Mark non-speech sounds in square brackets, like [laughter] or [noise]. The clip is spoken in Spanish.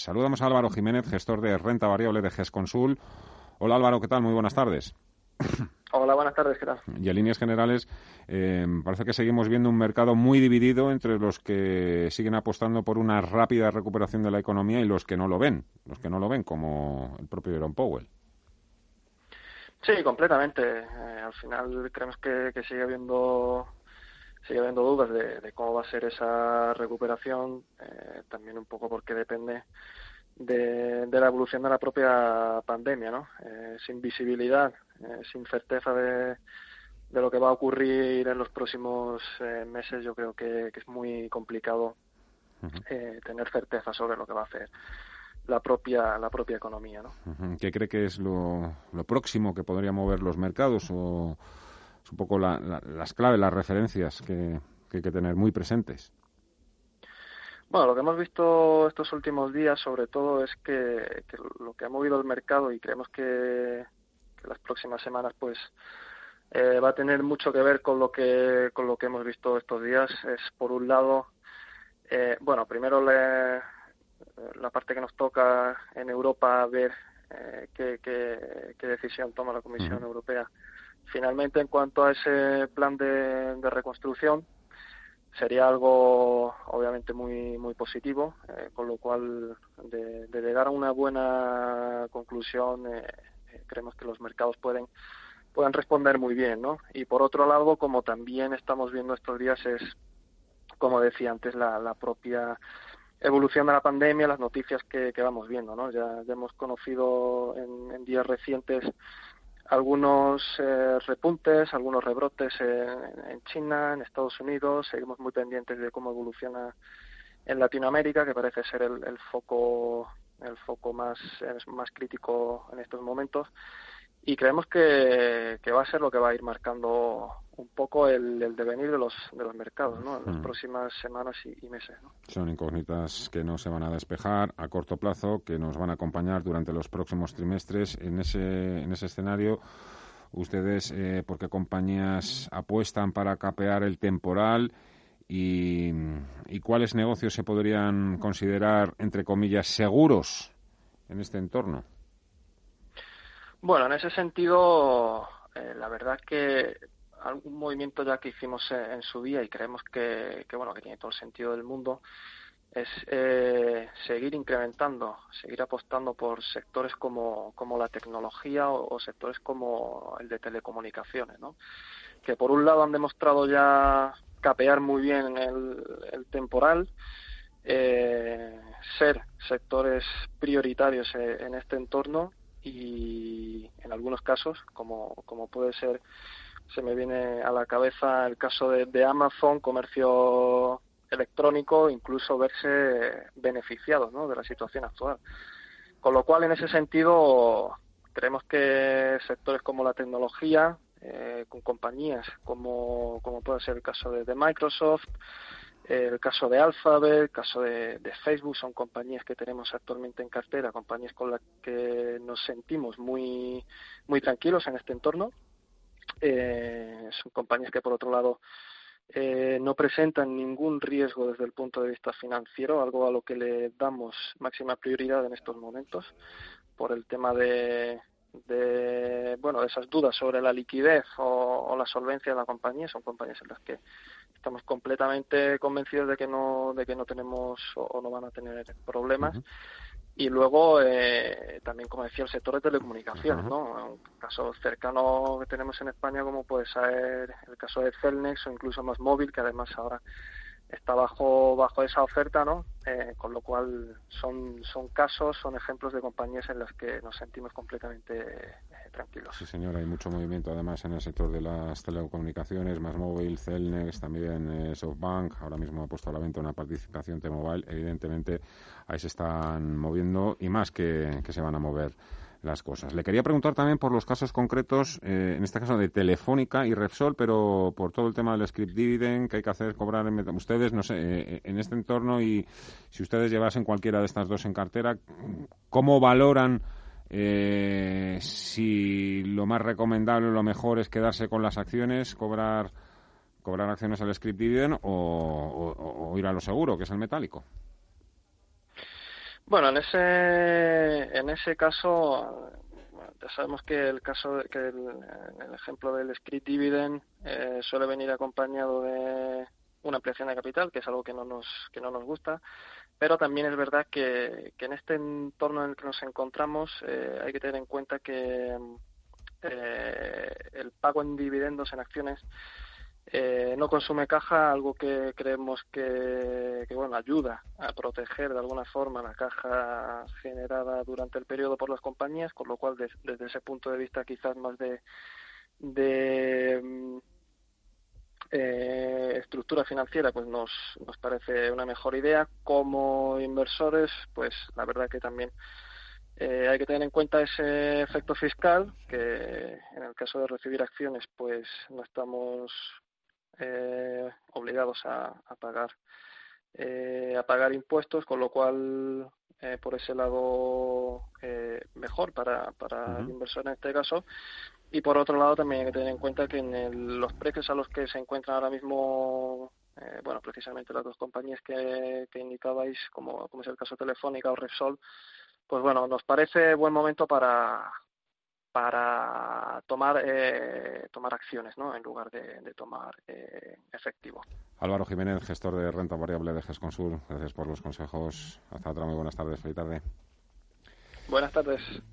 Saludamos a Álvaro Jiménez, gestor de renta variable de GESConsul. Hola Álvaro, ¿qué tal? Muy buenas tardes. [coughs] Hola, buenas tardes, ¿qué tal? Y en líneas generales, eh, parece que seguimos viendo un mercado muy dividido entre los que siguen apostando por una rápida recuperación de la economía y los que no lo ven, los que no lo ven, como el propio Jerome Powell. Sí, completamente. Eh, al final creemos que, sigue habiendo sigue habiendo dudas de, cómo va a ser esa recuperación, eh, también un poco porque depende de, la evolución de la propia pandemia, ¿no? Eh, sin visibilidad, eh, sin certeza de, de, lo que va a ocurrir en los próximos eh, meses, yo creo que, es muy complicado tener certeza sobre lo que va a hacer la propia la propia economía, ¿no? ¿Qué cree que es lo, lo próximo que podría mover los mercados o es un poco las claves, las referencias que hay que tener muy presentes? Bueno, lo que hemos visto estos últimos días, sobre todo, es que, lo que ha movido el mercado y creemos que, las próximas semanas, pues, eh, va a tener mucho que ver con lo que con lo que hemos visto estos días. Es por un lado, eh, bueno, primero la parte que nos toca en Europa ver eh, qué, qué, decisión toma la Comisión Europea finalmente en cuanto a ese plan de reconstrucción sería algo obviamente muy muy positivo eh, con lo cual de, llegar a una buena conclusión eh, eh, creemos que los mercados pueden pueden responder muy bien no y por otro lado como también estamos viendo estos días es como decía antes la, la propia evolución de la pandemia las noticias que, que vamos viendo no ya, hemos conocido en días recientes algunos eh, repuntes, algunos rebrotes en, China, en Estados Unidos. Seguimos muy pendientes de cómo evoluciona en Latinoamérica, que parece ser el, foco el foco más más crítico en estos momentos y creemos que, va a ser lo que va a ir marcando un poco el, devenir de los, de los mercados ¿no? en las mm. próximas semanas y, meses. Son incógnitas que no se van a despejar a corto plazo, que nos van a acompañar durante los próximos trimestres. En ese, en ese escenario, ustedes, eh, ¿por qué compañías apuestan para capear el temporal? Y, y cuáles negocios se podrían considerar, entre comillas, seguros en este entorno? Bueno, en ese sentido, eh, la verdad que algún movimiento ya que hicimos en, su día y creemos que, bueno que tiene todo el sentido del mundo es eh, seguir incrementando, seguir apostando por sectores como, como la tecnología o, sectores como el de telecomunicaciones, ¿no? que por un lado han demostrado ya capear muy bien el, el temporal, eh, ser sectores prioritarios en este entorno y en algunos casos, como, como puede ser, se me viene a la cabeza el caso de, Amazon, comercio electrónico, incluso verse beneficiados ¿no? de la situación actual. Con lo cual, en ese sentido, creemos que sectores como la tecnología, eh, con compañías como, como puede ser el caso de Microsoft, el caso de Alphabet, el caso de, Facebook, son compañías que tenemos actualmente en cartera, compañías con las que nos sentimos muy, muy tranquilos en este entorno. Eh, son compañías que, por otro lado, eh, no presentan ningún riesgo desde el punto de vista financiero, algo a lo que le damos máxima prioridad en estos momentos por el tema de, de bueno esas dudas sobre la liquidez o, la solvencia de la compañía son compañías en las que estamos completamente convencidos de que no de que no tenemos o, no van a tener problemas. Y luego eh, también como decía el sector de telecomunicaciones no un caso cercano que tenemos en España como puede ser el caso de Celnex o incluso más móvil que además ahora está bajo bajo esa oferta no eh, con lo cual son son casos son ejemplos de compañías en las que nos sentimos completamente eh, tranquilos. Sí señor hay mucho movimiento además en el sector de las telecomunicaciones más móvil Celnex también eh, SoftBank ahora mismo ha puesto a la venta una participación T-Mobile evidentemente ahí se están moviendo y más que, que se van a mover las cosas. Le quería preguntar también por los casos concretos, eh, en este caso de Telefónica y Repsol, pero por todo el tema del script dividend que hay que hacer cobrar en, ustedes, no sé, eh, en este entorno y si ustedes llevasen cualquiera de estas dos en cartera, ¿cómo valoran eh, si lo más recomendable, lo mejor es quedarse con las acciones, cobrar cobrar acciones al script dividend o ir a lo seguro, que es el metálico? Bueno, en ese, en ese caso, ya sabemos que el caso, que el, ejemplo del script dividend eh, suele venir acompañado de una ampliación de capital, que es algo que no nos, que no nos gusta, pero también es verdad que, que en este entorno en el que nos encontramos eh, hay que tener en cuenta que eh, el pago en dividendos en acciones eh, no consume caja, algo que creemos que, bueno ayuda a proteger de alguna forma la caja generada durante el periodo por las compañías, con lo cual desde ese punto de vista quizás más de, mm, eh, estructura financiera pues nos, nos parece una mejor idea. Como inversores pues la verdad que también eh, hay que tener en cuenta ese efecto fiscal que en el caso de recibir acciones pues no estamos eh, obligados a, pagar eh, a pagar impuestos, con lo cual eh, por ese lado mejor para, para el inversor en este caso. Y por otro lado también hay que tener en cuenta que en los precios a los que se encuentran ahora mismo bueno, precisamente las dos compañías que, que indicabais, como, como es el caso Telefónica o Repsol, pues bueno, nos parece buen momento para, para tomar eh, tomar acciones ¿no? en lugar de, tomar eh, efectivo. Álvaro Jiménez, gestor de renta variable de GESConsul, gracias por los consejos. Hasta otra muy buenas tardes. Feliz tarde. Buenas tardes.